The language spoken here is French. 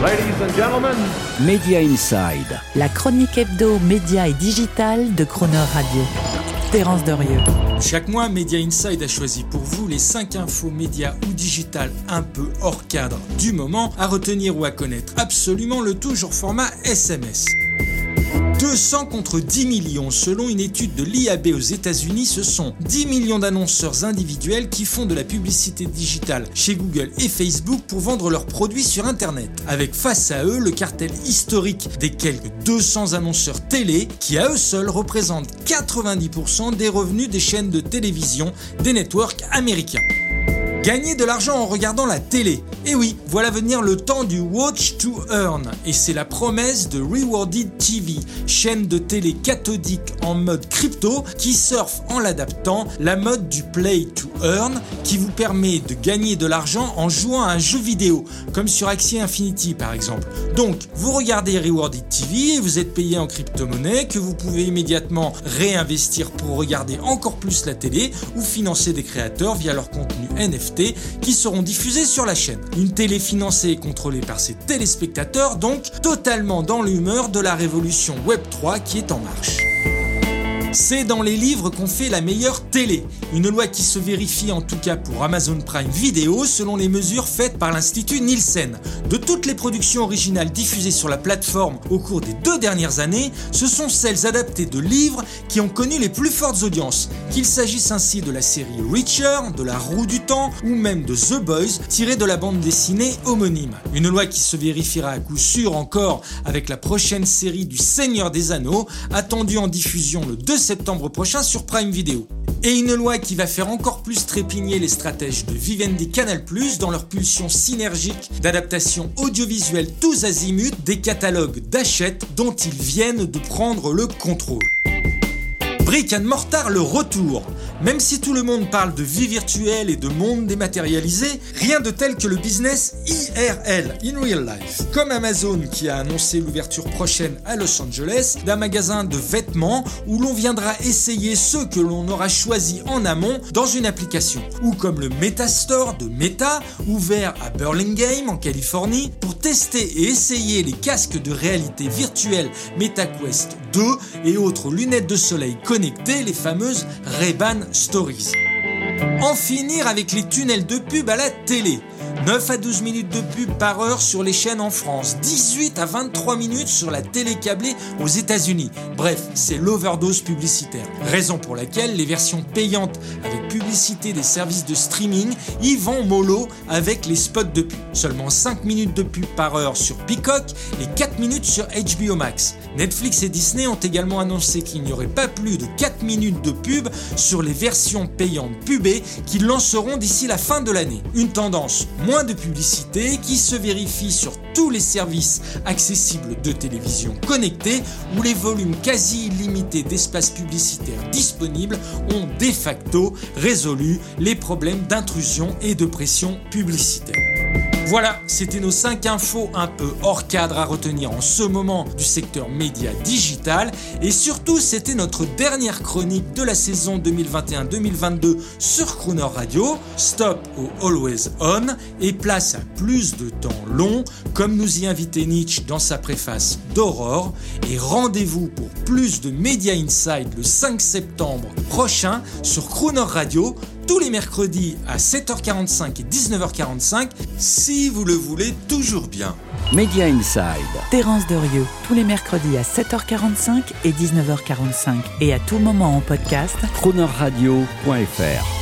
Ladies and gentlemen, Media Inside. La chronique hebdo, média et digital de Croner Radio. Terence Derieux. Chaque mois, Media Inside a choisi pour vous les 5 infos médias ou digital un peu hors cadre du moment à retenir ou à connaître. Absolument le toujours format SMS. 200 contre 10 millions. Selon une étude de l'IAB aux États-Unis, ce sont 10 millions d'annonceurs individuels qui font de la publicité digitale chez Google et Facebook pour vendre leurs produits sur Internet. Avec face à eux le cartel historique des quelques 200 annonceurs télé qui à eux seuls représentent 90% des revenus des chaînes de télévision des networks américains. Gagner de l'argent en regardant la télé. Et oui, voilà venir le temps du Watch to Earn. Et c'est la promesse de Rewarded TV, chaîne de télé cathodique en mode crypto qui surfe en l'adaptant la mode du Play to Earn qui vous permet de gagner de l'argent en jouant à un jeu vidéo, comme sur Axie Infinity par exemple. Donc, vous regardez Rewarded TV et vous êtes payé en crypto-monnaie que vous pouvez immédiatement réinvestir pour regarder encore plus la télé ou financer des créateurs via leur contenu NFT qui seront diffusés sur la chaîne. Une télé financée et contrôlée par ses téléspectateurs, donc totalement dans l'humeur de la révolution Web 3 qui est en marche. C'est dans les livres qu'on fait la meilleure télé. Une loi qui se vérifie en tout cas pour Amazon Prime Video selon les mesures faites par l'Institut Nielsen. De toutes les productions originales diffusées sur la plateforme au cours des deux dernières années, ce sont celles adaptées de livres qui ont connu les plus fortes audiences. Qu'il s'agisse ainsi de la série Richer, de La Roue du Temps ou même de The Boys tirée de la bande dessinée homonyme. Une loi qui se vérifiera à coup sûr encore avec la prochaine série du Seigneur des Anneaux attendue en diffusion le 2 septembre prochain sur Prime Video. Et une loi qui va faire encore plus trépigner les stratèges de Vivendi Canal+, dans leur pulsion synergique d'adaptation audiovisuelle tous azimuts des catalogues d'achète dont ils viennent de prendre le contrôle. Brick and Mortar le retour. Même si tout le monde parle de vie virtuelle et de monde dématérialisé, rien de tel que le business IRL, in real life. Comme Amazon qui a annoncé l'ouverture prochaine à Los Angeles d'un magasin de vêtements où l'on viendra essayer ceux que l'on aura choisis en amont dans une application. Ou comme le Metastore de Meta, ouvert à Burlingame en Californie pour tester et essayer les casques de réalité virtuelle MetaQuest 2 et autres lunettes de soleil connectées, les fameuses Ray-Ban Stories. En finir avec les tunnels de pub à la télé. 9 à 12 minutes de pub par heure sur les chaînes en France, 18 à 23 minutes sur la télé câblée aux États-Unis. Bref, c'est l'overdose publicitaire. Raison pour laquelle les versions payantes avec publicité des services de streaming y vont mollo avec les spots de pub. Seulement 5 minutes de pub par heure sur Peacock et 4 minutes sur HBO Max. Netflix et Disney ont également annoncé qu'il n'y aurait pas plus de 4 minutes de pub sur les versions payantes pubées qu'ils lanceront d'ici la fin de l'année. Une tendance moins de publicité qui se vérifie sur tous les services accessibles de télévision connectée où les volumes quasi illimités d'espace publicitaire disponibles ont de facto résolu les problèmes d'intrusion et de pression publicitaire. Voilà, c'était nos 5 infos un peu hors cadre à retenir en ce moment du secteur média digital. Et surtout, c'était notre dernière chronique de la saison 2021-2022 sur Crooner Radio. Stop au Always On et place à plus de temps long, comme nous y invitait Nietzsche dans sa préface d'Aurore. Et rendez-vous pour plus de Media Inside le 5 septembre prochain sur Crooner Radio tous les mercredis à 7h45 et 19h45 si vous le voulez toujours bien. Media Inside. Terence Derieux, tous les mercredis à 7h45 et 19h45 et à tout moment en podcast. Cronerradio.fr